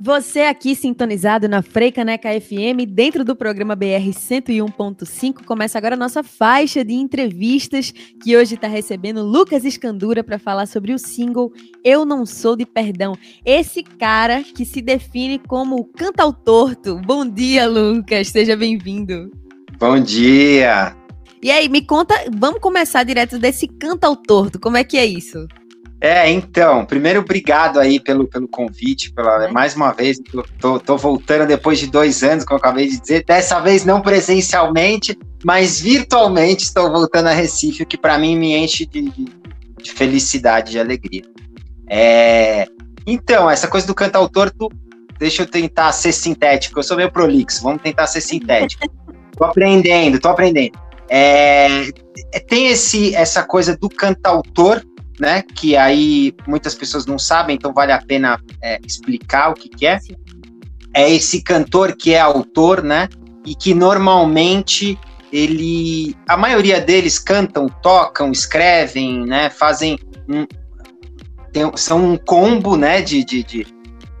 Você aqui sintonizado na Freicaneca FM, dentro do programa BR 101.5, começa agora a nossa faixa de entrevistas, que hoje está recebendo Lucas Escandura para falar sobre o single Eu Não Sou de Perdão. Esse cara que se define como cantautorto. Bom dia, Lucas, seja bem-vindo. Bom dia! E aí, me conta, vamos começar direto desse cantautorto, como é que é isso? É, então, primeiro, obrigado aí pelo, pelo convite, pela, é. mais uma vez, tô, tô, voltando depois de dois anos, como eu acabei de dizer, dessa vez não presencialmente, mas virtualmente estou voltando a Recife, o que para mim me enche de, de, de, felicidade, de alegria. É, então, essa coisa do cantautor, tu, deixa eu tentar ser sintético, eu sou meio prolixo, vamos tentar ser sintético. tô aprendendo, tô aprendendo. É, tem esse, essa coisa do cantautor, né? Que aí muitas pessoas não sabem, então vale a pena é, explicar o que, que é. Sim. É esse cantor que é autor, né? E que normalmente ele, a maioria deles cantam, tocam, escrevem, né? Fazem um, tem, são um combo, né? De, de, de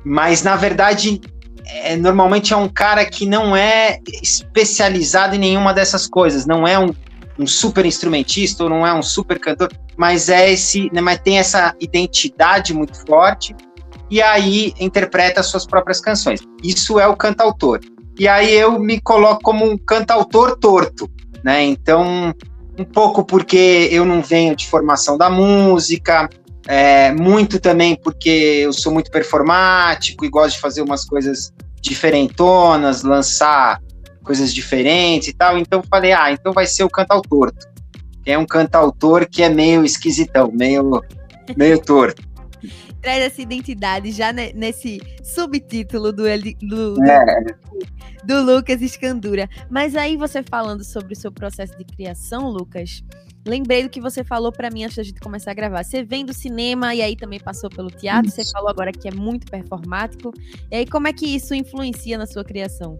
mas na verdade é, normalmente é um cara que não é especializado em nenhuma dessas coisas, não é um um super instrumentista ou não é um super cantor, mas é esse, né, mas tem essa identidade muito forte e aí interpreta as suas próprias canções. Isso é o cantautor. E aí eu me coloco como um cantautor torto, né? Então, um pouco porque eu não venho de formação da música, é, muito também porque eu sou muito performático e gosto de fazer umas coisas diferentonas, lançar coisas diferentes e tal. Então falei, ah, então vai ser o cantautor. Que é um cantautor que é meio esquisitão, meio, meio torto. Traz essa identidade já nesse subtítulo do, do, é. do, do Lucas Escandura. Mas aí você falando sobre o seu processo de criação, Lucas, lembrei do que você falou para mim antes da gente começar a gravar. Você vem do cinema e aí também passou pelo teatro. Isso. Você falou agora que é muito performático. E aí, como é que isso influencia na sua criação?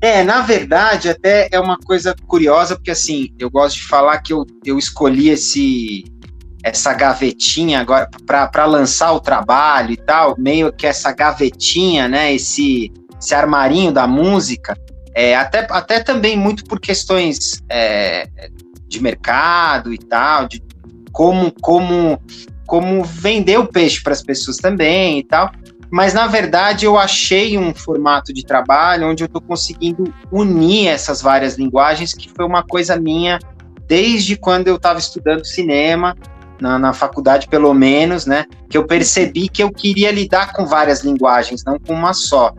É, na verdade, até é uma coisa curiosa, porque assim, eu gosto de falar que eu, eu escolhi esse essa gavetinha agora para lançar o trabalho e tal, meio que essa gavetinha, né, esse, esse armarinho da música, é, até, até também muito por questões é, de mercado e tal, de como, como, como vender o peixe para as pessoas também e tal mas na verdade eu achei um formato de trabalho onde eu estou conseguindo unir essas várias linguagens, que foi uma coisa minha desde quando eu estava estudando cinema, na, na, faculdade pelo menos, né? Que eu percebi que eu queria lidar com várias linguagens, não com uma só.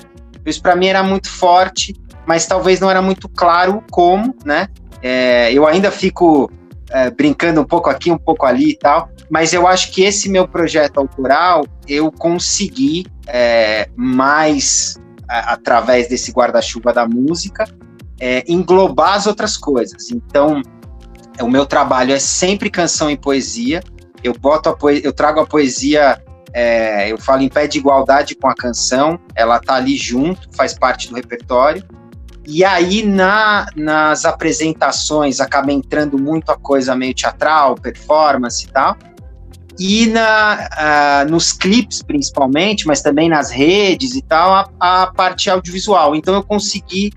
Isso para mim era muito forte, mas talvez não era muito claro como, né? É, eu ainda fico é, brincando um pouco aqui, um pouco ali e tal, mas eu acho que esse meu projeto autoral eu consegui é, mais a, através desse guarda-chuva da música é, englobar as outras coisas. Então, o meu trabalho é sempre canção e poesia. Eu boto a eu trago a poesia, é, eu falo em pé de igualdade com a canção. Ela tá ali junto, faz parte do repertório. E aí, na, nas apresentações, acaba entrando muito a coisa meio teatral, performance e tal e na, uh, nos clipes principalmente, mas também nas redes e tal, a, a parte audiovisual. Então eu consegui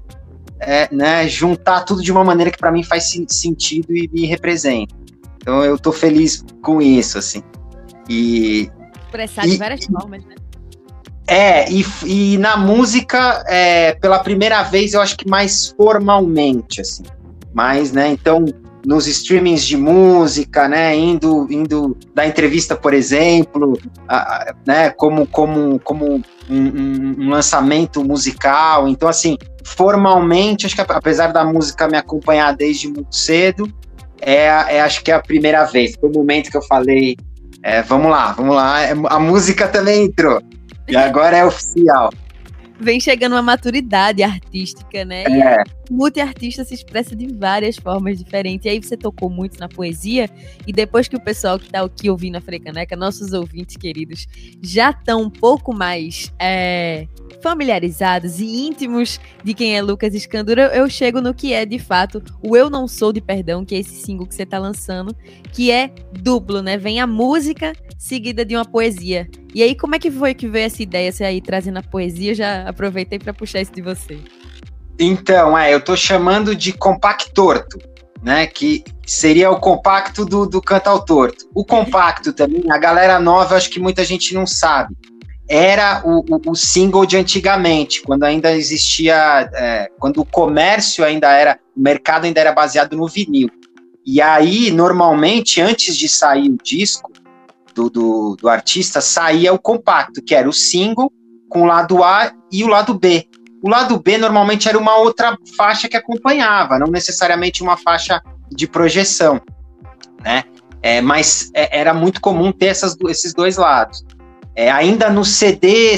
é, né, juntar tudo de uma maneira que para mim faz sentido e me representa. Então eu tô feliz com isso, assim. E, Expressar de várias formas, né? É, e, e na música, é, pela primeira vez, eu acho que mais formalmente, assim. Mas, né, então, nos streamings de música, né, indo, indo da entrevista, por exemplo, a, a, né, como, como, como um, um, um, lançamento musical. Então, assim, formalmente, acho que apesar da música me acompanhar desde muito cedo, é, é acho que é a primeira vez. Foi o momento que eu falei, é, vamos lá, vamos lá, é, a música também entrou. E agora é oficial vem chegando uma maturidade artística, né? E é. multiartista se expressa de várias formas diferentes. E aí você tocou muito na poesia, e depois que o pessoal que está aqui ouvindo a Frecaneca, nossos ouvintes queridos, já estão um pouco mais é, familiarizados e íntimos de quem é Lucas Escandura, eu chego no que é de fato o Eu Não Sou de Perdão, que é esse single que você está lançando, que é duplo, né? Vem a música seguida de uma poesia. E aí, como é que foi que veio essa ideia? Você aí trazendo a poesia, já aproveitei para puxar isso de você. Então, é, eu estou chamando de compactorto, né? Que seria o compacto do, do cantautorto. O compacto também, a galera nova, acho que muita gente não sabe. Era o, o, o single de antigamente, quando ainda existia, é, quando o comércio ainda era, o mercado ainda era baseado no vinil. E aí, normalmente, antes de sair o disco do, do, do artista, saía o compacto, que era o single com o lado A e o lado B. O lado B normalmente era uma outra faixa que acompanhava, não necessariamente uma faixa de projeção, né? É, mas é, era muito comum ter essas, esses dois lados. É, ainda no CD,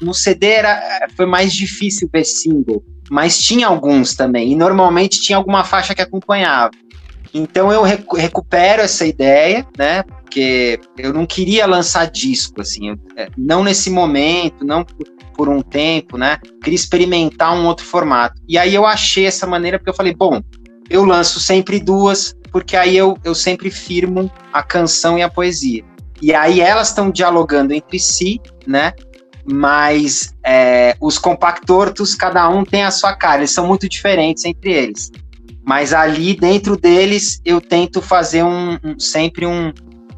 no CD era, foi mais difícil ver single, mas tinha alguns também, e normalmente tinha alguma faixa que acompanhava. Então eu recupero essa ideia, né? Porque eu não queria lançar disco, assim, é, não nesse momento, não por, por um tempo, né? Queria experimentar um outro formato. E aí eu achei essa maneira, porque eu falei, bom, eu lanço sempre duas, porque aí eu, eu sempre firmo a canção e a poesia. E aí elas estão dialogando entre si, né? Mas é, os compactortos, cada um tem a sua cara, eles são muito diferentes entre eles. Mas ali dentro deles eu tento fazer um, um sempre um,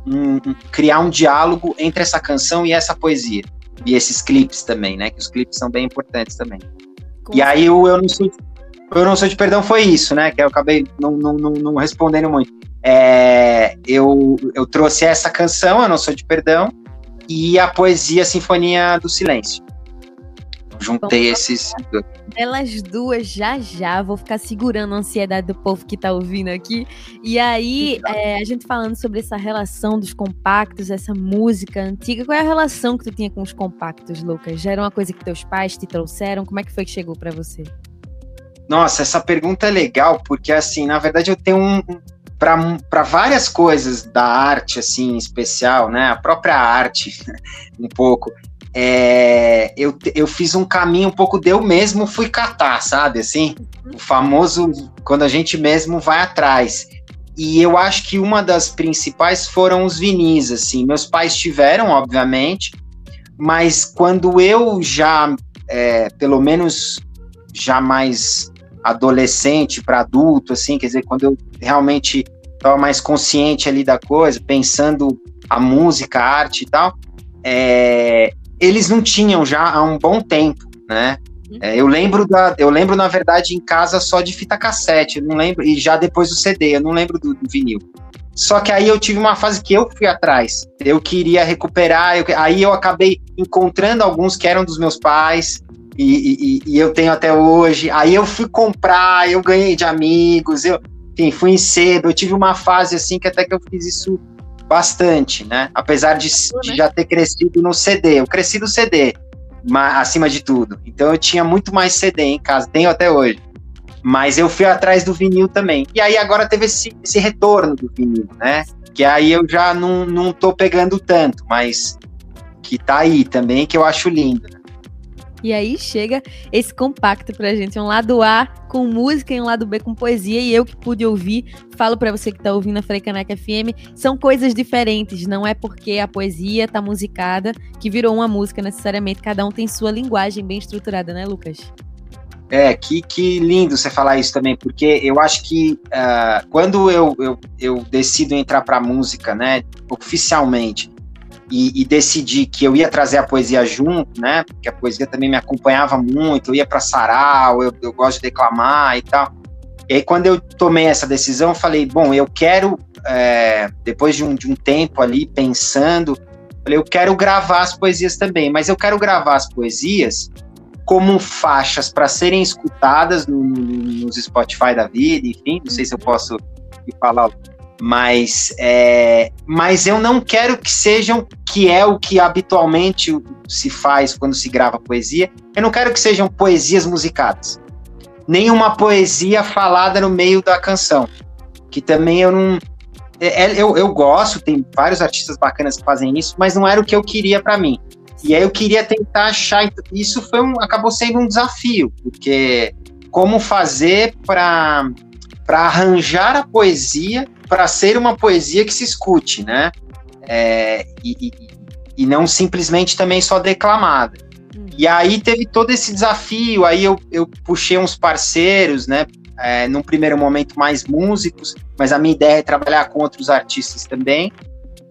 um, criar um diálogo entre essa canção e essa poesia e esses clipes também, né? Que os clipes são bem importantes também. e aí o eu não sou eu não sou de perdão foi isso, né? Que eu acabei não, não, não, não respondendo muito. É, eu, eu trouxe essa canção, eu não sou de perdão, e a poesia Sinfonia do Silêncio. Juntei esses. Elas duas já já, vou ficar segurando a ansiedade do povo que tá ouvindo aqui. E aí, é, a gente falando sobre essa relação dos compactos, essa música antiga, qual é a relação que tu tinha com os compactos, Lucas? Já era uma coisa que teus pais te trouxeram? Como é que foi que chegou para você? Nossa, essa pergunta é legal, porque assim, na verdade eu tenho um. Para várias coisas da arte, assim, em especial, né? A própria arte, um pouco é, eu, eu fiz um caminho um pouco de eu mesmo fui catar, sabe? Assim, o famoso quando a gente mesmo vai atrás. E eu acho que uma das principais foram os vinis, assim. Meus pais tiveram, obviamente, mas quando eu já, é, pelo menos, já mais adolescente para adulto, assim, quer dizer, quando eu realmente estava mais consciente ali da coisa, pensando a música, a arte e tal, é, eles não tinham já há um bom tempo, né? Uhum. É, eu lembro da, eu lembro na verdade em casa só de fita cassete, não lembro e já depois do CD, eu não lembro do, do vinil. Só que aí eu tive uma fase que eu fui atrás, eu queria recuperar, eu, aí eu acabei encontrando alguns que eram dos meus pais e, e, e, eu tenho até hoje. Aí eu fui comprar, eu ganhei de amigos, eu, enfim, fui em cedo. Eu tive uma fase assim que até que eu fiz isso bastante, né? Apesar de, de né? já ter crescido no CD. Eu cresci no CD, mas, acima de tudo. Então eu tinha muito mais CD em casa, tenho até hoje. Mas eu fui atrás do vinil também. E aí agora teve esse, esse retorno do vinil, né? Que aí eu já não, não tô pegando tanto, mas que tá aí também, que eu acho lindo. Né? E aí chega esse compacto pra gente, um lado A com música e um lado B com poesia. E eu que pude ouvir, falo para você que tá ouvindo a Frecaneca FM, são coisas diferentes. Não é porque a poesia tá musicada que virou uma música necessariamente. Cada um tem sua linguagem bem estruturada, né, Lucas? É, que, que lindo você falar isso também, porque eu acho que uh, quando eu, eu, eu decido entrar para música, né, oficialmente, e, e, decidi que eu ia trazer a poesia junto, né? Porque a poesia também me acompanhava muito, eu ia para sarau, eu, eu gosto de declamar e tal. E aí, quando eu tomei essa decisão, eu falei, bom, eu quero, é, depois de um, de um tempo ali pensando, falei, eu quero gravar as poesias também, mas eu quero gravar as poesias como faixas para serem escutadas no, no, nos Spotify da vida, enfim, não sei se eu posso falar mas é, mas eu não quero que sejam que é o que habitualmente se faz quando se grava poesia. Eu não quero que sejam poesias musicadas, nem uma poesia falada no meio da canção, que também eu não é, é eu, eu gosto, tem vários artistas bacanas que fazem isso, mas não era o que eu queria para mim. E aí eu queria tentar achar isso foi um, acabou sendo um desafio, porque como fazer para para arranjar a poesia para ser uma poesia que se escute, né? É, e, e não simplesmente também só declamada. Uhum. E aí teve todo esse desafio, aí eu, eu puxei uns parceiros, né? É, num primeiro momento mais músicos, mas a minha ideia é trabalhar com outros artistas também.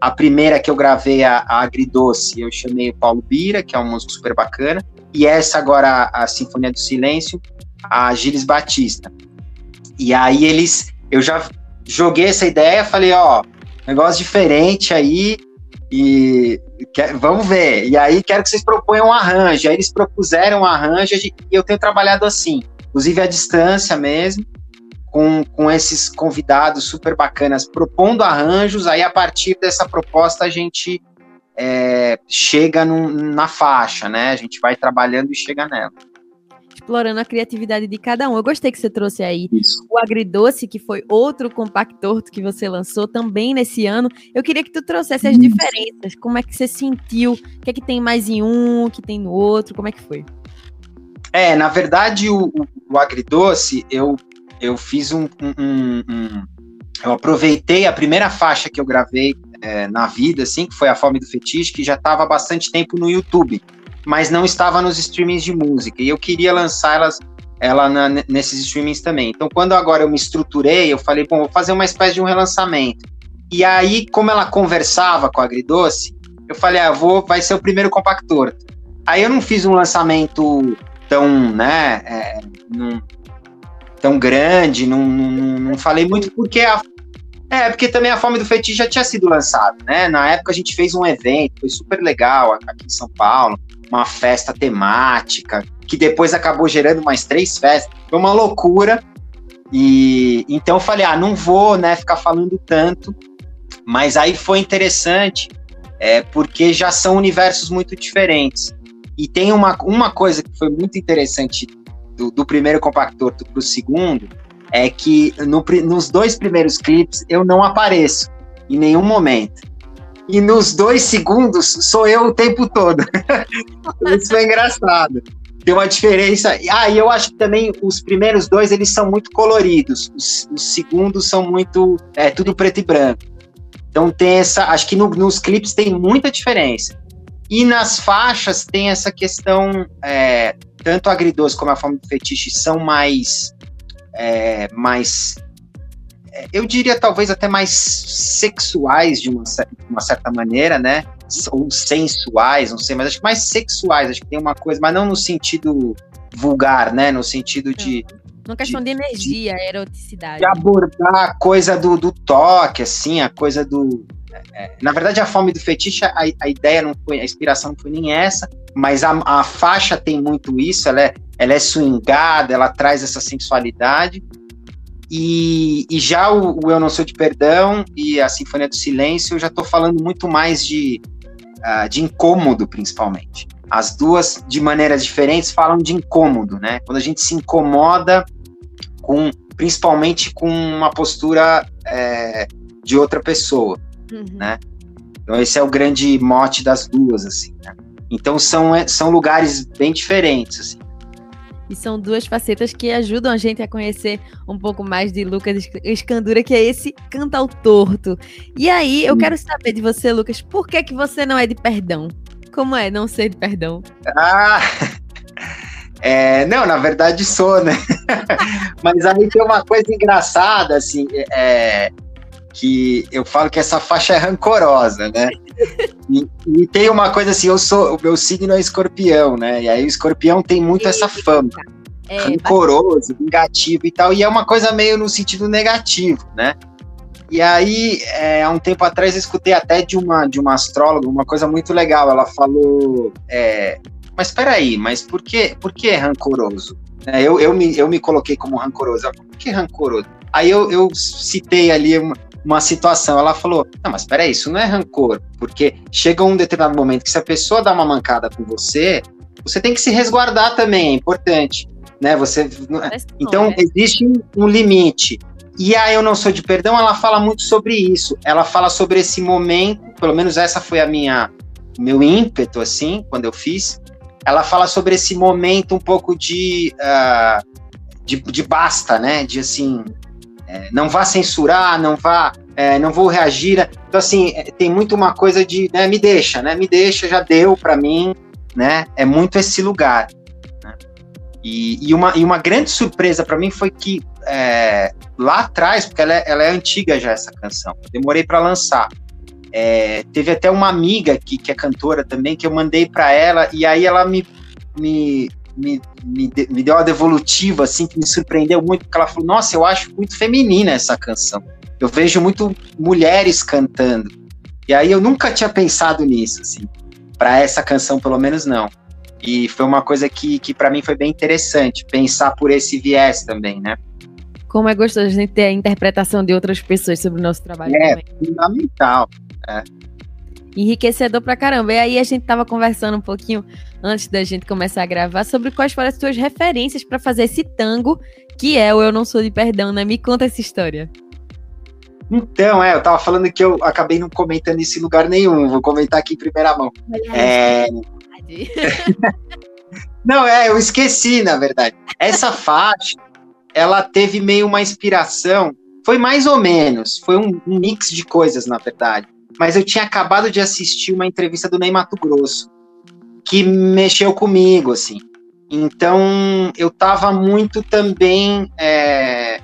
A primeira que eu gravei, a, a Agridoce, eu chamei o Paulo Bira, que é um músico super bacana, e essa agora, a, a Sinfonia do Silêncio, a Gilles Batista. E aí eles, eu já joguei essa ideia, falei, ó, negócio diferente aí, e quer, vamos ver. E aí quero que vocês proponham um arranjo. Aí eles propuseram um arranjo e eu tenho trabalhado assim, inclusive à distância mesmo, com, com esses convidados super bacanas, propondo arranjos. Aí a partir dessa proposta a gente é, chega num, na faixa, né? A gente vai trabalhando e chega nela explorando a criatividade de cada um. Eu gostei que você trouxe aí Isso. o Agridoce, que foi outro compactor que você lançou também nesse ano. Eu queria que tu trouxesse as diferenças, como é que você sentiu, o que é que tem mais em um, o que tem no outro, como é que foi? É, na verdade, o, o Agridoce, eu, eu fiz um, um, um, Eu aproveitei a primeira faixa que eu gravei é, na vida, assim, que foi A Fome do Fetiche, que já estava há bastante tempo no YouTube mas não estava nos streamings de música. E eu queria lançar elas, ela na, nesses streamings também. Então, quando agora eu me estruturei, eu falei, bom, vou fazer uma espécie de um relançamento. E aí, como ela conversava com a Agridoce, eu falei, ah, vou, vai ser o primeiro compactor. Aí eu não fiz um lançamento tão, né, é, num, tão grande, não, não, não falei muito porque a é, porque também a Fome do Feitiço já tinha sido lançado, né? Na época a gente fez um evento, foi super legal aqui em São Paulo uma festa temática, que depois acabou gerando mais três festas. Foi uma loucura. E então eu falei, ah, não vou, né, ficar falando tanto. Mas aí foi interessante, é, porque já são universos muito diferentes. E tem uma, uma coisa que foi muito interessante do, do primeiro compactor para o segundo, é que no, nos dois primeiros clipes eu não apareço em nenhum momento e nos dois segundos sou eu o tempo todo. Isso é engraçado. Tem uma diferença. Ah, e eu acho que também os primeiros dois eles são muito coloridos. Os, os segundos são muito. É tudo preto e branco. Então tem essa. Acho que no, nos clipes tem muita diferença. E nas faixas tem essa questão. É, tanto agridoce como a forma do fetiche são mais. É, mais eu diria talvez até mais sexuais de uma, de uma, certa maneira, né? Ou sensuais, não sei, mas acho que mais sexuais, acho que tem uma coisa, mas não no sentido vulgar, né? No sentido de. Uma questão de, de energia, de, eroticidade. De abordar a coisa do, do toque, assim, a coisa do. É, é, na verdade, a fome do fetiche, a, a, ideia não foi, a inspiração não foi nem essa, mas a, a faixa tem muito isso, ela é, ela é swingada, ela traz essa sensualidade, e, e já o, o, Eu Não Sou de Perdão e a Sinfonia do Silêncio, eu já estou falando muito mais de, uh, de incômodo, principalmente. As duas, de maneiras diferentes, falam de incômodo, né? Quando a gente se incomoda com, principalmente com uma postura é, de outra pessoa, uhum. né? Então esse é o grande mote das duas, assim, né? Então são, é, são lugares bem diferentes, assim. E são duas facetas que ajudam a gente a conhecer um pouco mais de Lucas Escandura, que é esse cantautorto. E aí, eu quero saber de você, Lucas, por que, que você não é de perdão? Como é não ser de perdão? Ah, é, não, na verdade sou, né? Mas aí tem uma coisa engraçada, assim, é, que eu falo que essa faixa é rancorosa, né? E, e, tem uma coisa assim, eu sou, o meu signo é escorpião, né? E aí o escorpião tem muito essa fama. É, rancoroso, vingativo e tal, e é uma coisa meio no sentido negativo, né? E aí, é, há um tempo atrás, eu escutei até de uma, de uma astróloga uma coisa muito legal. Ela falou: é, Mas peraí, mas por que, por que rancoroso? É, eu, eu, me, eu me coloquei como rancoroso. Por que rancoroso? Aí eu, eu citei ali uma, uma situação. Ela falou: Não, mas peraí, isso não é rancor, porque chega um determinado momento que se a pessoa dá uma mancada com você, você tem que se resguardar também, é importante. Né? Você, então, é. existe um limite. E a Eu Não Sou de Perdão, ela fala muito sobre isso. Ela fala sobre esse momento, pelo menos essa foi a minha meu ímpeto, assim, quando eu fiz. Ela fala sobre esse momento um pouco de, uh, de, de basta, né? De assim, não vá censurar, não vá é, não vou reagir. Né? Então, assim, é, tem muito uma coisa de, né, me deixa, né? Me deixa, já deu para mim, né? É muito esse lugar. Né? E, e, uma, e uma grande surpresa para mim foi que é, lá atrás, porque ela é, ela é antiga já essa canção, demorei para lançar. É, teve até uma amiga que, que é cantora também, que eu mandei para ela, e aí ela me, me, me, me, me, deu uma devolutiva, assim, que me surpreendeu muito, porque ela falou, nossa, eu acho muito feminina essa canção. Eu vejo muito mulheres cantando. E aí eu nunca tinha pensado nisso, assim. Para essa canção, pelo menos, não. E foi uma coisa que, que para mim foi bem interessante, pensar por esse viés também, né? Como é gostoso a gente ter a interpretação de outras pessoas sobre o nosso trabalho. É, também. fundamental. É. Enriquecedor pra caramba. E aí a gente tava conversando um pouquinho antes da gente começar a gravar sobre quais foram as suas referências para fazer esse tango que é o Eu Não Sou de Perdão, né? Me conta essa história. Então, é, eu tava falando que eu acabei não comentando isso em lugar nenhum, vou comentar aqui em primeira mão. É... não, é, eu esqueci, na verdade. Essa faixa, ela teve meio uma inspiração, foi mais ou menos, foi um, um mix de coisas, na verdade. Mas eu tinha acabado de assistir uma entrevista do Ney Mato Grosso, que mexeu comigo, assim. Então, eu tava muito também é,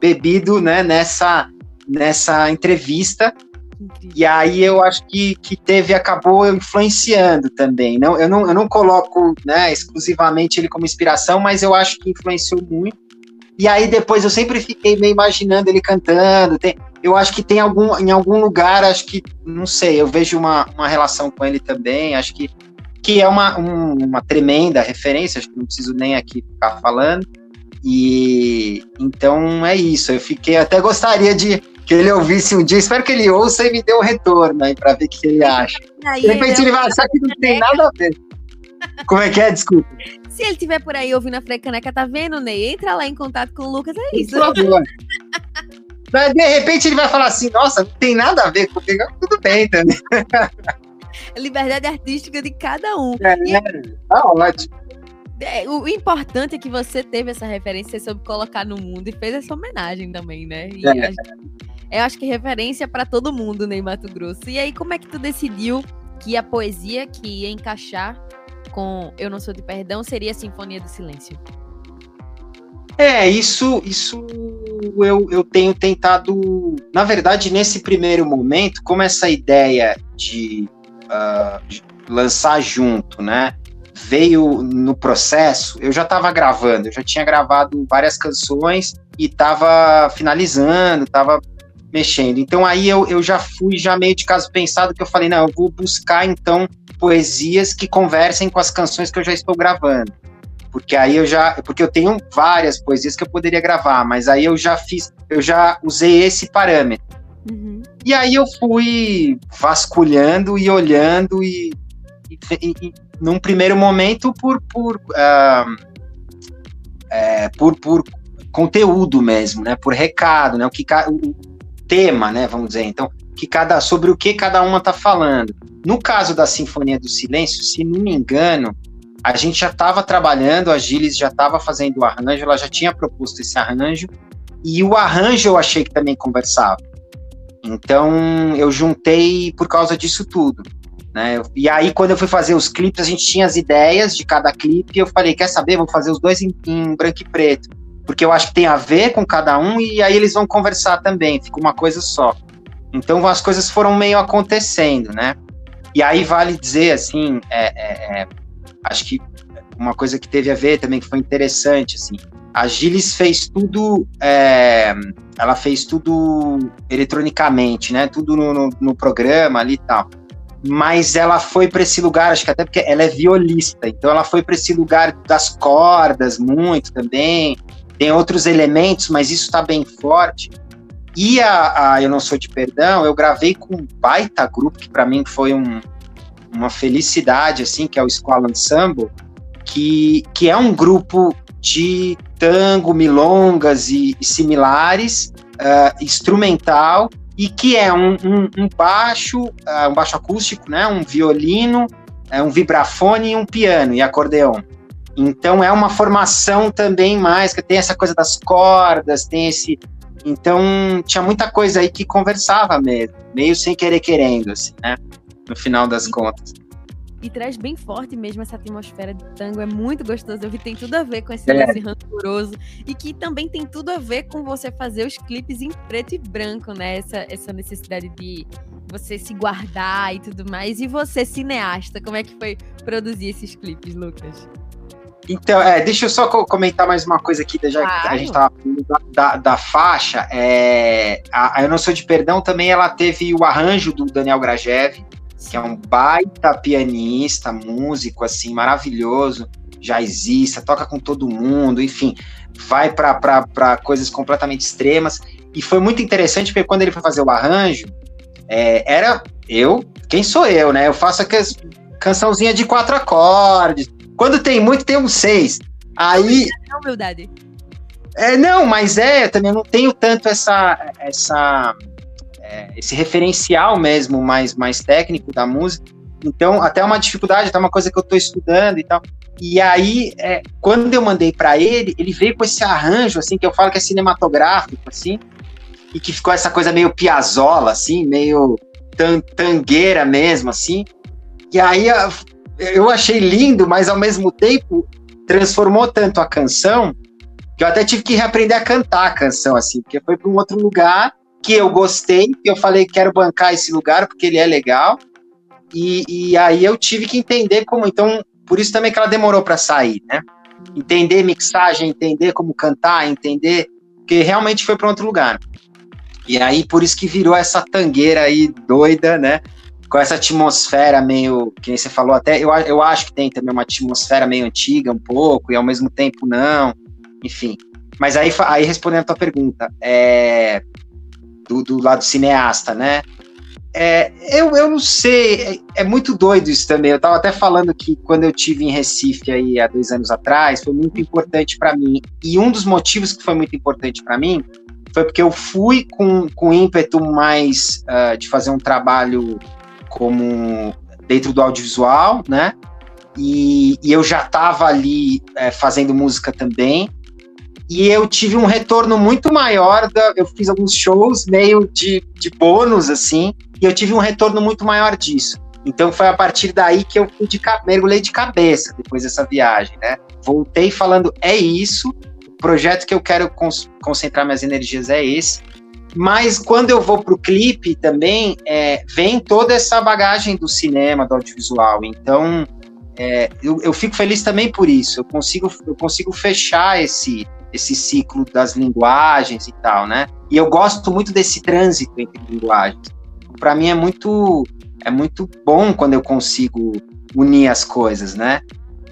bebido, né, nessa, nessa entrevista, e aí eu acho que, que teve, acabou influenciando também. Não, eu, não, eu não coloco né, exclusivamente ele como inspiração, mas eu acho que influenciou muito. E aí depois eu sempre fiquei meio imaginando ele cantando. Tem, eu acho que tem algum, em algum lugar, acho que, não sei, eu vejo uma, uma relação com ele também, acho que, que é uma, um, uma tremenda referência, acho que não preciso nem aqui ficar falando. E então é isso, eu fiquei, até gostaria de que ele ouvisse um dia, espero que ele ouça e me dê um retorno aí para ver o que ele acha. Aí, de repente ele vai achar que não tem nada a ver. Como é que é? Desculpa. Se ele estiver por aí ouvindo a Frecaneca, tá vendo, Ney? Entra lá em contato com o Lucas, é isso. Por favor. Mas de repente ele vai falar assim, nossa, não tem nada a ver comigo, tudo bem também. Liberdade artística de cada um. É, e... é, tá ótimo. É, o importante é que você teve essa referência, sobre colocar no mundo e fez essa homenagem também, né? E é. eu acho que referência para todo mundo, né, em Mato Grosso. E aí, como é que tu decidiu que a poesia que ia encaixar com Eu Não Sou de Perdão seria a Sinfonia do Silêncio? É, isso, isso eu, eu tenho tentado. Na verdade, nesse primeiro momento, como essa ideia de, uh, lançar junto, né? Veio no processo, eu já estava gravando, eu já tinha gravado várias canções e estava finalizando, estava mexendo. Então aí eu, eu já fui já meio de caso pensado que eu falei, não, eu vou buscar então poesias que conversem com as canções que eu já estou gravando. Porque aí eu já, porque eu tenho várias poesias que eu poderia gravar, mas aí eu já fiz, eu já usei esse parâmetro. Uhum. E aí eu fui vasculhando e olhando e, e, e, e num primeiro momento por por, uh, é, por por conteúdo mesmo, né? Por recado, né? O que o tema, né? Vamos dizer. Então, que cada sobre o que cada uma está falando. No caso da Sinfonia do Silêncio, se não me engano, a gente já estava trabalhando, a Gilles já estava fazendo o arranjo, ela já tinha proposto esse arranjo, e o arranjo eu achei que também conversava. Então eu juntei por causa disso tudo. Né? E aí, quando eu fui fazer os clipes, a gente tinha as ideias de cada clipe, e eu falei: quer saber? Vou fazer os dois em, em branco e preto. Porque eu acho que tem a ver com cada um, e aí eles vão conversar também, fica uma coisa só. Então as coisas foram meio acontecendo, né? E aí vale dizer assim, é, é, é, acho que uma coisa que teve a ver também que foi interessante, assim, a Gilles fez tudo, é, ela fez tudo eletronicamente, né? Tudo no, no, no programa ali e tal. Mas ela foi para esse lugar, acho que até porque ela é violista, então ela foi para esse lugar das cordas muito também. Tem outros elementos, mas isso está bem forte. E a, a, Eu Não Sou de Perdão, eu gravei com um baita grupo, que para mim foi um, uma felicidade, assim, que é o Escola Ensemble, que, que é um grupo de tango, milongas e, e similares, uh, instrumental, e que é um, um, um baixo, uh, um baixo acústico, né, um violino, uh, um vibrafone e um piano e acordeão. Então é uma formação também mais que tem essa coisa das cordas, tem esse Então tinha muita coisa aí que conversava mesmo, meio sem querer querendo, assim, né? No final das contas e traz bem forte mesmo essa atmosfera de tango. É muito gostoso. Eu vi tem tudo a ver com esse é. lance rancoroso e que também tem tudo a ver com você fazer os clipes em preto e branco, né? Essa, essa necessidade de você se guardar e tudo mais. E você, cineasta, como é que foi produzir esses clipes, Lucas? Então, é, deixa eu só comentar mais uma coisa aqui, já claro. que a gente estava falando da, da, da, faixa. É, a, a Eu Não Sou de Perdão também ela teve o arranjo do Daniel Grajev, que é um baita pianista, músico, assim, maravilhoso, jazzista, toca com todo mundo, enfim, vai para coisas completamente extremas. E foi muito interessante, porque quando ele foi fazer o arranjo, é, era eu, quem sou eu, né? Eu faço aquelas cançãozinha de quatro acordes. Quando tem muito, tem um seis. Aí. É humildade. É, não, mas é, também não tenho tanto essa, essa é, esse referencial mesmo mais, mais técnico da música. Então, até uma dificuldade, até uma coisa que eu estou estudando e tal. E aí, é, quando eu mandei para ele, ele veio com esse arranjo, assim, que eu falo que é cinematográfico, assim, e que ficou essa coisa meio piazola, assim, meio tan tangueira mesmo, assim. E aí eu achei lindo, mas ao mesmo tempo transformou tanto a canção que eu até tive que reaprender a cantar a canção, assim, porque foi para um outro lugar que eu gostei, que eu falei quero bancar esse lugar porque ele é legal. E, e aí eu tive que entender como. Então, por isso também que ela demorou para sair, né? Entender mixagem, entender como cantar, entender. Porque realmente foi para outro lugar. E aí, por isso que virou essa tangueira aí doida, né? Com essa atmosfera meio. Que você falou até. Eu, eu acho que tem também uma atmosfera meio antiga, um pouco, e ao mesmo tempo não. Enfim. Mas aí, aí respondendo a tua pergunta, é, do, do lado cineasta, né? É, eu, eu não sei, é, é, muito doido isso também. Eu estava até falando que quando eu tive em Recife aí há dois anos atrás, foi muito importante para mim. E um dos motivos que foi muito importante para mim foi porque eu fui com, com ímpeto mais uh, de fazer um trabalho como dentro do audiovisual, né? E, e eu já estava ali é, fazendo música também e eu tive um retorno muito maior. Da, eu fiz alguns shows meio de, de bônus, assim, e eu tive um retorno muito maior disso. Então foi a partir daí que eu fui de, mergulhei de cabeça depois dessa viagem, né? Voltei falando, é isso, o projeto que eu quero concentrar minhas energias é esse. Mas quando eu vou para o clipe também, é, vem toda essa bagagem do cinema, do audiovisual. Então, é, eu, eu, fico feliz também por isso. Eu consigo, eu consigo fechar esse, esse ciclo das linguagens e tal, né? E eu gosto muito desse trânsito entre linguagens. Para mim é muito é muito bom quando eu consigo unir as coisas, né?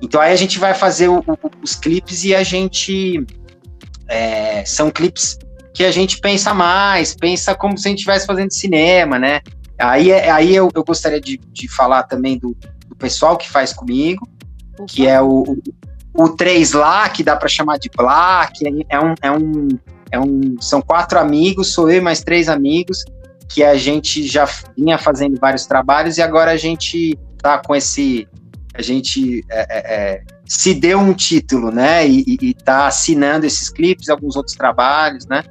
Então aí a gente vai fazer o, o, os clipes e a gente é, são clipes que a gente pensa mais, pensa como se a gente estivesse fazendo cinema, né? Aí, é, aí eu, eu gostaria de, de falar também do, do pessoal que faz comigo, que é o, o 3 lá, que dá para chamar de Black, é um, é, um, é um. São quatro amigos, sou eu e mais três amigos, que a gente já vinha fazendo vários trabalhos e agora a gente tá com esse. A gente é, é, é se deu um título, né? E, e, e tá assinando esses clipes, alguns outros trabalhos, né?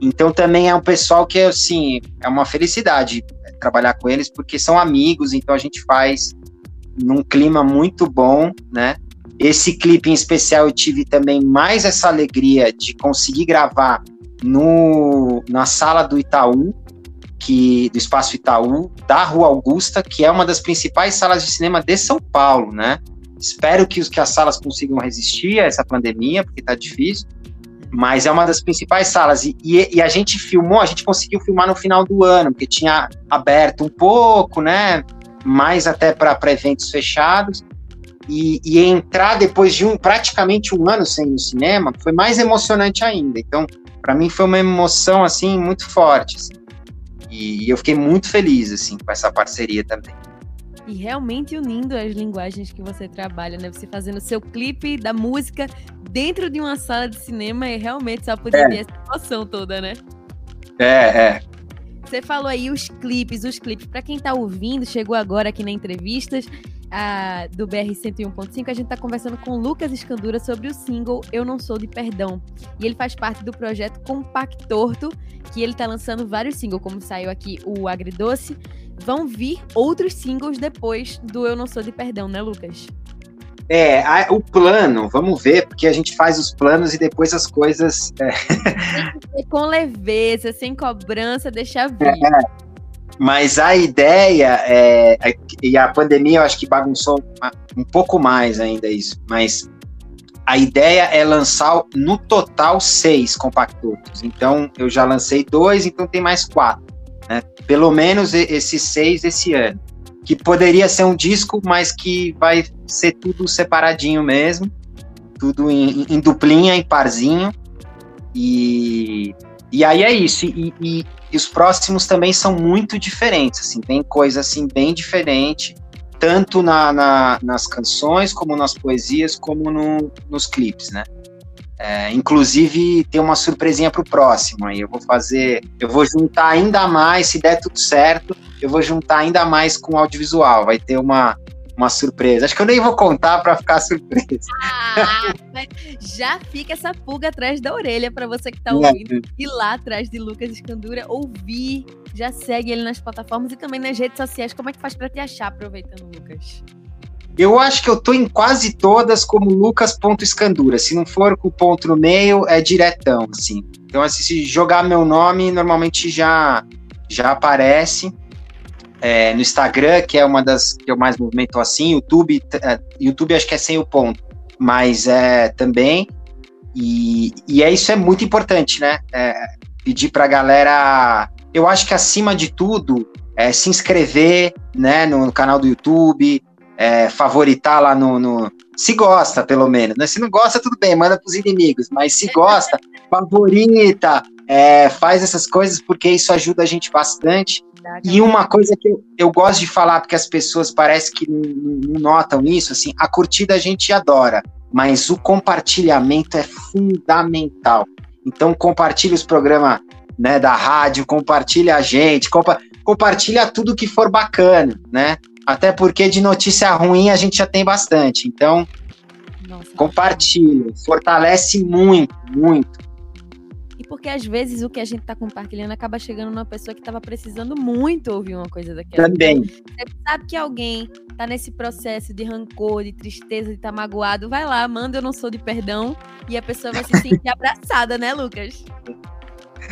Então também é um pessoal que, assim, é uma felicidade trabalhar com eles, porque são amigos, então a gente faz num clima muito bom, né? Esse clipe em especial eu tive também mais essa alegria de conseguir gravar no, na sala do Itaú, que do Espaço Itaú, da Rua Augusta, que é uma das principais salas de cinema de São Paulo, né? Espero que, que as salas consigam resistir a essa pandemia, porque tá difícil, mas é uma das principais salas. E, e, e, a gente filmou, a gente conseguiu filmar no final do ano, porque tinha aberto um pouco, né? Mais até para eventos fechados e, e, entrar depois de um praticamente um ano sem ir no cinema foi mais emocionante ainda. Então, para mim foi uma emoção assim muito forte. Assim. E, e, eu fiquei muito feliz assim com essa parceria também. E realmente unindo as linguagens que você trabalha, né? Você fazendo seu clipe da música dentro de uma sala de cinema e realmente só poder é. ter essa emoção toda, né? É, é. Você falou aí os clipes, os clipes. Para quem tá ouvindo, chegou agora aqui na entrevistas, a, do BR 101.5, a gente está conversando com Lucas Escandura sobre o single Eu Não Sou de Perdão. E ele faz parte do projeto Compactorto, que ele está lançando vários singles, como saiu aqui o Agridoce. Vão vir outros singles depois do Eu Não Sou de Perdão, né, Lucas? É, a, o plano, vamos ver, porque a gente faz os planos e depois as coisas. É... Com leveza, sem cobrança, deixa vir. É, mas a ideia é, é. E a pandemia eu acho que bagunçou um pouco mais ainda isso. Mas a ideia é lançar no total seis compactos. Então eu já lancei dois, então tem mais quatro. Né? Pelo menos esses seis esse ano. Que poderia ser um disco, mas que vai ser tudo separadinho mesmo. Tudo em, em duplinha, em parzinho. E, e aí é isso. E, e, e os próximos também são muito diferentes, assim, tem coisa assim bem diferente, tanto na, na, nas canções, como nas poesias, como no, nos clipes, né? É, inclusive tem uma surpresinha para o próximo aí. Eu vou fazer, eu vou juntar ainda mais, se der tudo certo, eu vou juntar ainda mais com audiovisual. Vai ter uma, uma surpresa. Acho que eu nem vou contar para ficar surpresa. Ah, já fica essa pulga atrás da orelha para você que está é. ouvindo. Ir lá atrás de Lucas Escandura, ouvir. Já segue ele nas plataformas e também nas redes sociais. Como é que faz para te achar, aproveitando, Lucas? Eu acho que eu tô em quase todas como lucas.escandura. Se não for com o ponto no meio, é diretão, assim. Então, assim, se jogar meu nome, normalmente já, já aparece é, no Instagram, que é uma das que eu mais movimento assim, YouTube, é, YouTube acho que é sem o ponto, mas é também, e, e é isso é muito importante, né? É, pedir pra galera, eu acho que acima de tudo, é se inscrever, né, no, no canal do YouTube, é, favoritar lá no, no, Se gosta, pelo menos. Né? Se não gosta, tudo bem, manda pros inimigos. Mas se gosta, favorita, é, faz essas coisas, porque isso ajuda a gente bastante. E uma coisa que eu, eu gosto de falar, porque as pessoas parece que não, não notam isso, assim, a curtida a gente adora, mas o compartilhamento é fundamental. Então compartilha os programas né, da rádio, compartilha a gente, compa compartilha tudo que for bacana, né? Até porque de notícia ruim a gente já tem bastante. Então, Nossa, compartilha, fortalece muito, muito porque às vezes o que a gente está compartilhando acaba chegando numa pessoa que estava precisando muito ouvir uma coisa daquela. Também. Você sabe que alguém está nesse processo de rancor, de tristeza, de estar tá magoado, vai lá, manda eu não sou de perdão e a pessoa vai se sentir abraçada, né, Lucas?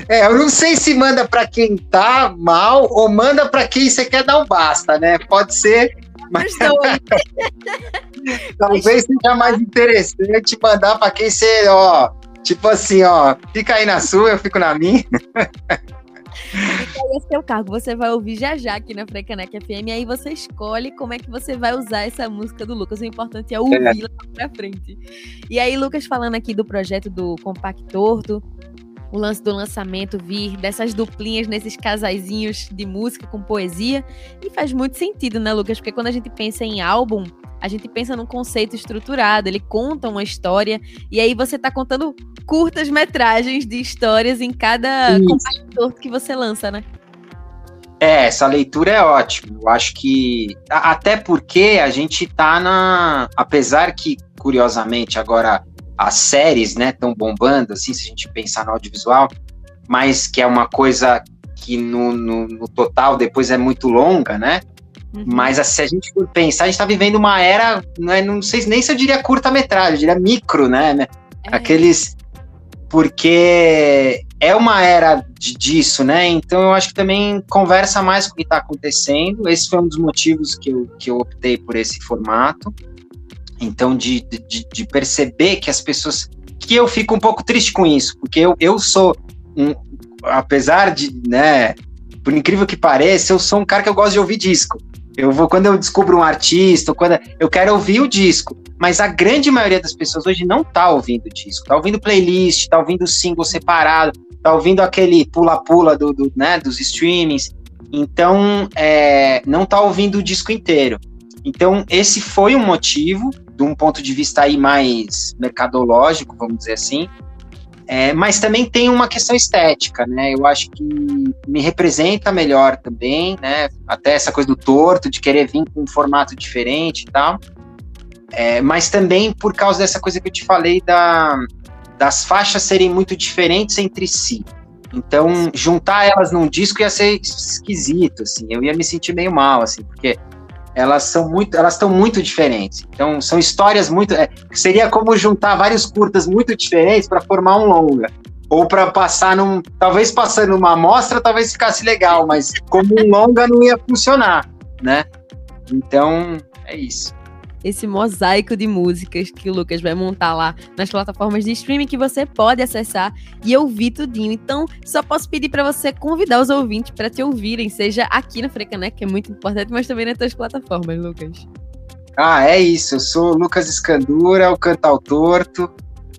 É, eu não sei se manda para quem tá mal ou manda para quem você quer dar um basta, né? Pode ser. Mas... Talvez seja mais interessante mandar para quem você, ó, Tipo assim, ó, fica aí na sua, eu fico na minha. Fica aí seu cargo, você vai ouvir já já aqui na Frecanec FM, e aí você escolhe como é que você vai usar essa música do Lucas. O importante é ouvir é. lá pra frente. E aí, Lucas falando aqui do projeto do Compactorto, o lance do lançamento vir dessas duplinhas nesses casaizinhos de música com poesia. E faz muito sentido, né, Lucas? Porque quando a gente pensa em álbum, a gente pensa num conceito estruturado, ele conta uma história, e aí você está contando curtas metragens de histórias em cada compactor que você lança, né? É, essa leitura é ótima. Eu acho que. Até porque a gente tá na. Apesar que, curiosamente, agora as séries, né, estão bombando, assim, se a gente pensar no audiovisual, mas que é uma coisa que no, no, no total depois é muito longa, né? Uhum. Mas se a gente for pensar, a gente está vivendo uma era, não, é, não sei nem se eu diria curta-metragem, eu diria micro, né? né? É. Aqueles. Porque é uma era de, disso, né? Então eu acho que também conversa mais com o que está acontecendo. Esse foi um dos motivos que eu, que eu optei por esse formato. Então, de, de, de, perceber que as pessoas. Que eu fico um pouco triste com isso, porque eu, eu sou um. Apesar de, né, por incrível que pareça, eu sou um cara que eu gosto de ouvir disco. Eu vou, quando eu descubro um artista, quando eu quero ouvir o disco, mas a grande maioria das pessoas hoje não tá ouvindo disco, tá ouvindo playlist, tá ouvindo single separado, tá ouvindo aquele pula-pula do, do, né, dos streamings, então é, não tá ouvindo o disco inteiro. Então, esse foi um motivo, de um ponto de vista aí mais mercadológico, vamos dizer assim, É, mas também tem uma questão estética, né? Eu acho que me representa melhor também, né? Até essa coisa do torto, de querer vir com um formato diferente e tal. É, mas também por causa dessa coisa que eu te falei da, das faixas serem muito diferentes entre si. Então, juntar elas num disco ia ser esquisito, assim. Eu ia me sentir meio mal, assim, porque elas são muito, elas estão muito diferentes. Então, são histórias muito. É, seria como juntar vários curtas muito diferentes para formar um longa. Ou para passar num. Talvez passando uma amostra, talvez ficasse legal, mas como um longa não ia funcionar, né? Então, é isso esse mosaico de músicas que o Lucas vai montar lá nas plataformas de streaming que você pode acessar e ouvir tudinho. Então, só posso pedir para você convidar os ouvintes para te ouvirem, seja aqui na Frecanec, que é muito importante, mas também nas tuas plataformas, Lucas. Ah, é isso. Eu sou o Lucas Escandura, o Cantal Torto.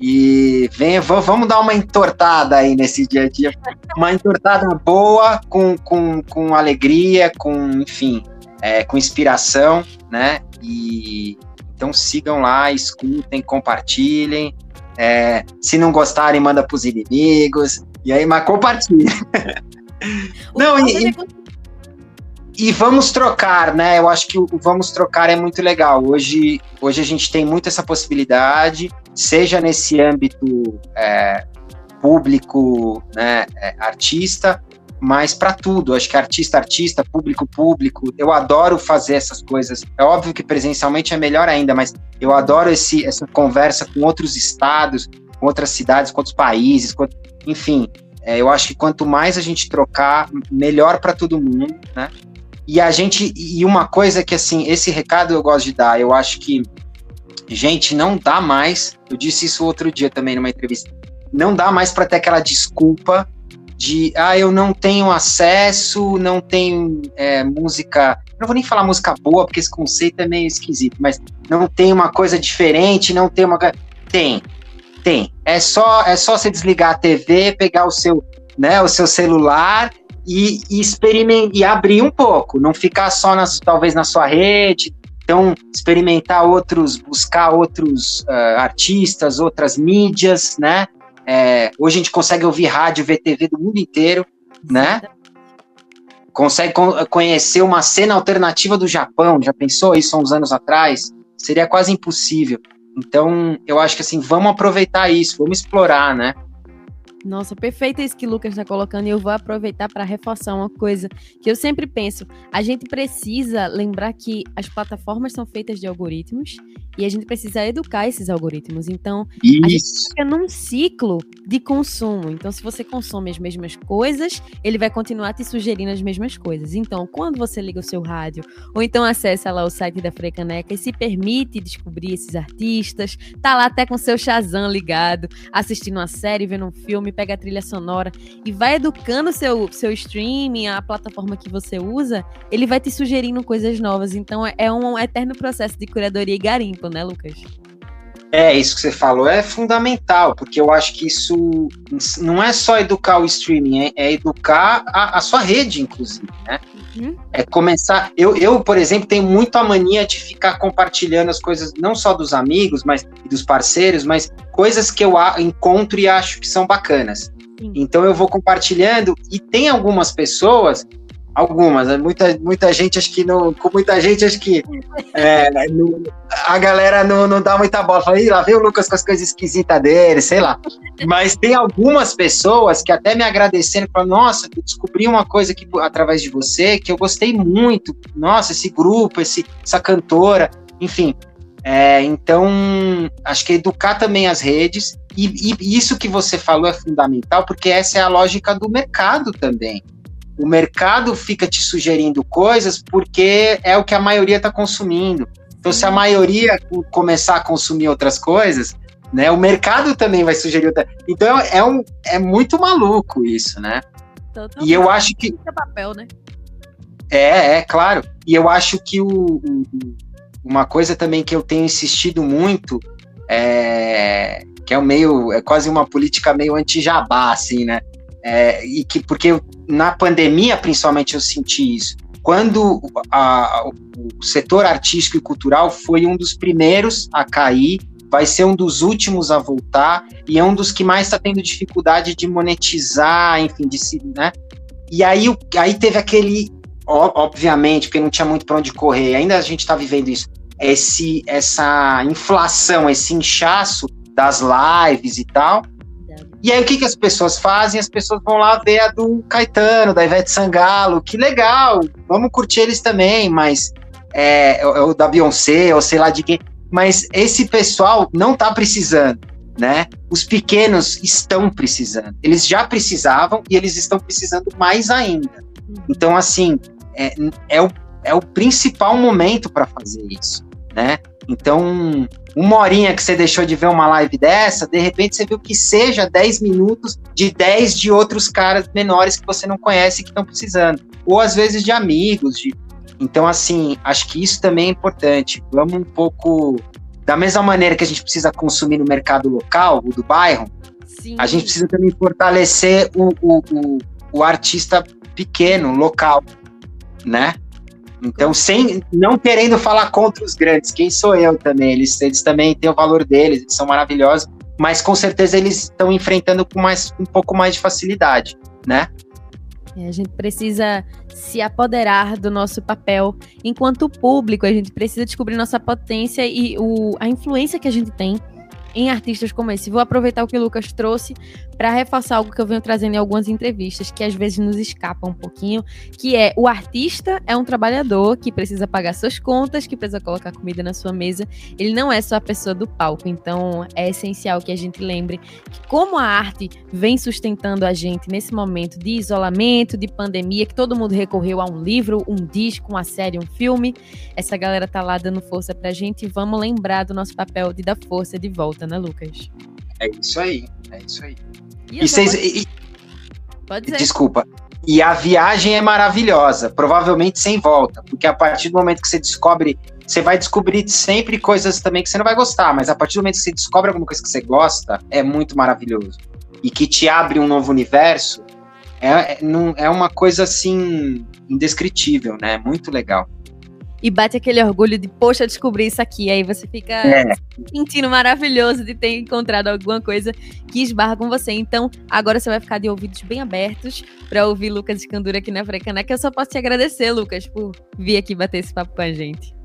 E vem, vamos dar uma entortada aí nesse dia a dia. Uma entortada boa, com, com, com alegria, com, enfim, é, com inspiração, né? E então sigam lá, escutem, compartilhem. É, se não gostarem, manda para os inimigos. E aí, mas compartilhem. não, e, e, e, vamos trocar, né? Eu acho que o, o vamos trocar é muito legal. Hoje, hoje a gente tem muito essa possibilidade, seja nesse âmbito é, público, né, é, artista, mas para tudo. Acho que artista, artista, público, público. Eu adoro fazer essas coisas. É óbvio que presencialmente é melhor ainda, mas eu adoro esse, essa conversa com outros estados, com outras cidades, com outros países, com, enfim. É, eu acho que quanto mais a gente trocar, melhor para todo mundo, né? E a gente e uma coisa que assim, esse recado eu gosto de dar. Eu acho que gente não dá mais. Eu disse isso outro dia também numa entrevista. Não dá mais para ter aquela desculpa de ah, eu não tenho acesso, não tenho é, música. Não vou nem falar música boa, porque esse conceito é meio esquisito, mas não tem uma coisa diferente, não tem uma. Tem, tem. É só, é só você desligar a TV, pegar o seu, né, o seu celular e, e experimentar e abrir um pouco, não ficar só nas, talvez na sua rede. Então, experimentar outros, buscar outros uh, artistas, outras mídias, né? É, hoje a gente consegue ouvir rádio, ver TV do mundo inteiro, né? Consegue conhecer uma cena alternativa do Japão. Já pensou isso há uns anos atrás? Seria quase impossível. Então, eu acho que assim, vamos aproveitar isso, vamos explorar, né? Nossa, perfeito isso que o Lucas está colocando, e eu vou aproveitar para reforçar uma coisa que eu sempre penso. A gente precisa lembrar que as plataformas são feitas de algoritmos e a gente precisa educar esses algoritmos. Então, isso. a gente fica num ciclo de consumo. Então, se você consome as mesmas coisas, ele vai continuar te sugerindo as mesmas coisas. Então, quando você liga o seu rádio, ou então acessa lá o site da Frecaneca e se permite descobrir esses artistas, tá lá até com seu Shazam ligado, assistindo uma série, vendo um filme, pega a trilha sonora e vai educando seu, seu streaming, a plataforma que você usa, ele vai te sugerindo coisas novas. Então é, é um eterno processo de curadoria e garimpo, né, Lucas? É, isso que você falou é fundamental, porque eu acho que isso não é só educar o streaming, é, é educar a, a, sua rede, inclusive, né? Uhum. É começar. Eu, eu, por exemplo, tenho muito a mania de ficar compartilhando as coisas, não só dos amigos, mas dos parceiros, mas coisas que eu encontro e acho que são bacanas. Então eu vou compartilhando e tem algumas pessoas Algumas, né? muita, muita gente acho que não. Com muita gente acho que é, não, a galera não, não dá muita bola. Fala, lá vem o Lucas com as coisas esquisitas dele, sei lá. Mas tem algumas pessoas que até me agradecendo, falam, nossa, descobri uma coisa aqui através de você que eu gostei muito. Nossa, esse grupo, esse, essa cantora, enfim. É, então, acho que educar também as redes, e, e isso que você falou é fundamental, porque essa é a lógica do mercado também o mercado fica te sugerindo coisas porque é o que a maioria está consumindo. Então, se a maioria começar a consumir outras coisas, né, o mercado também vai sugerir outra. Então, é, um, é muito maluco isso, né? Totalmente. E eu acho que. papel, né? É, é, claro. E eu acho que o, o, uma coisa também que eu tenho insistido muito é que é um meio, é quase uma política meio anti-jabá, assim, né? É, e que porque na pandemia principalmente eu senti isso. Quando a, o setor artístico e cultural foi um dos primeiros a cair, vai ser um dos últimos a voltar e é um dos que mais está tendo dificuldade de monetizar, enfim, de se, né? E aí, aí teve aquele, obviamente, porque não tinha muito para onde correr, ainda a gente está vivendo isso, esse, essa inflação, esse inchaço das lives e tal. E aí o que, que as pessoas fazem? As pessoas vão lá ver a do Caetano, da Ivete Sangalo, que legal, vamos curtir eles também, mas é, é o da Beyoncé, ou sei lá de quem. Mas esse pessoal não está precisando, né? Os pequenos estão precisando. Eles já precisavam e eles estão precisando mais ainda. Então, assim, é, é, o, é o principal momento para fazer isso, né? Então, uma horinha que você deixou de ver uma live dessa, de repente você viu que seja 10 minutos de 10 de outros caras menores que você não conhece que estão precisando. Ou às vezes de amigos. De... Então, assim, acho que isso também é importante. Vamos um pouco. Da mesma maneira que a gente precisa consumir no mercado local, o do bairro, Sim. a gente precisa também fortalecer o, o, o, o artista pequeno, local, né? Então, sem não querendo falar contra os grandes, quem sou eu também? Eles, eles também têm o valor deles, eles são maravilhosos, mas com certeza eles estão enfrentando com mais, um pouco mais de facilidade, né? É, a gente precisa se apoderar do nosso papel enquanto público, a gente precisa descobrir nossa potência e o, a influência que a gente tem em artistas como esse. Vou aproveitar o que o Lucas trouxe para reforçar algo que eu venho trazendo em algumas entrevistas, que às vezes nos escapa um pouquinho, que é o artista é um trabalhador que precisa pagar suas contas, que precisa colocar comida na sua mesa. Ele não é só a pessoa do palco. Então é essencial que a gente lembre que como a arte vem sustentando a gente nesse momento de isolamento, de pandemia, que todo mundo recorreu a um livro, um disco, uma série, um filme, essa galera tá lá dando força pra gente e vamos lembrar do nosso papel de dar força de volta, né, Lucas? É isso aí, é isso aí. E, e vocês. E, Pode ser. Desculpa. E a viagem é maravilhosa, provavelmente sem volta, porque a partir do momento que você descobre, você vai descobrir sempre coisas também que você não vai gostar, mas a partir do momento que você descobre alguma coisa que você gosta, é muito maravilhoso. E que te abre um novo universo, é, é, é uma coisa assim indescritível, né? Muito legal e bate aquele orgulho de, poxa, descobri isso aqui. Aí você fica é. sentindo maravilhoso de ter encontrado alguma coisa que esbarra com você. Então, agora você vai ficar de ouvidos bem abertos para ouvir Lucas Escandura aqui na Frecaneca. Eu só posso te agradecer, Lucas, por vir aqui bater esse papo com a gente.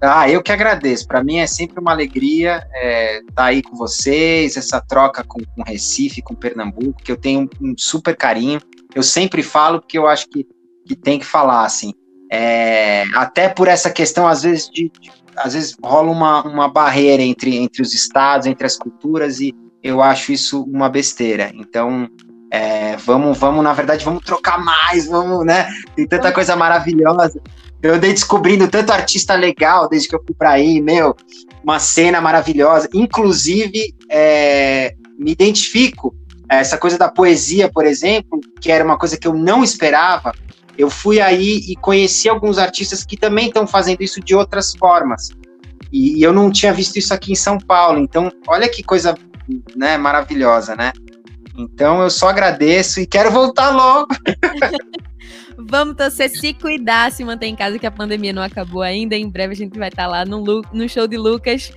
Ah, eu que agradeço. Para mim é sempre uma alegria estar é, tá aí com vocês, essa troca com, com Recife, com Pernambuco, que eu tenho um super carinho. Eu sempre falo porque eu acho que, que tem que falar, assim. É, até por essa questão, às vezes, de, de, às vezes rola uma, uma barreira entre, entre os estados, entre as culturas, e eu acho isso uma besteira. Então, é, vamos, vamos, na verdade, vamos trocar mais, vamos, né? Tem tanta coisa maravilhosa. Eu andei descobrindo tanto artista legal desde que eu fui para aí, meu, uma cena maravilhosa. Inclusive, é, me identifico essa coisa da poesia, por exemplo, que era uma coisa que eu não esperava eu fui aí e conheci alguns artistas que também estão fazendo isso de outras formas. E, e, eu não tinha visto isso aqui em São Paulo. Então, olha que coisa né, maravilhosa, né? Então, eu só agradeço e quero voltar logo. Vamos torcer, se cuidar, se manter em casa, que a pandemia não acabou ainda. Em breve a gente vai estar lá no, no show de Lucas,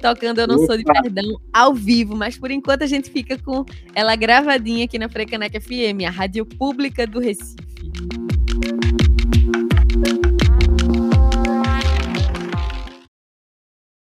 tocando Eu Não Opa. Sou de Perdão, ao vivo. Mas por enquanto a gente fica com ela gravadinha aqui na Frecaneca FM, a rádio pública do Recife. Thank you.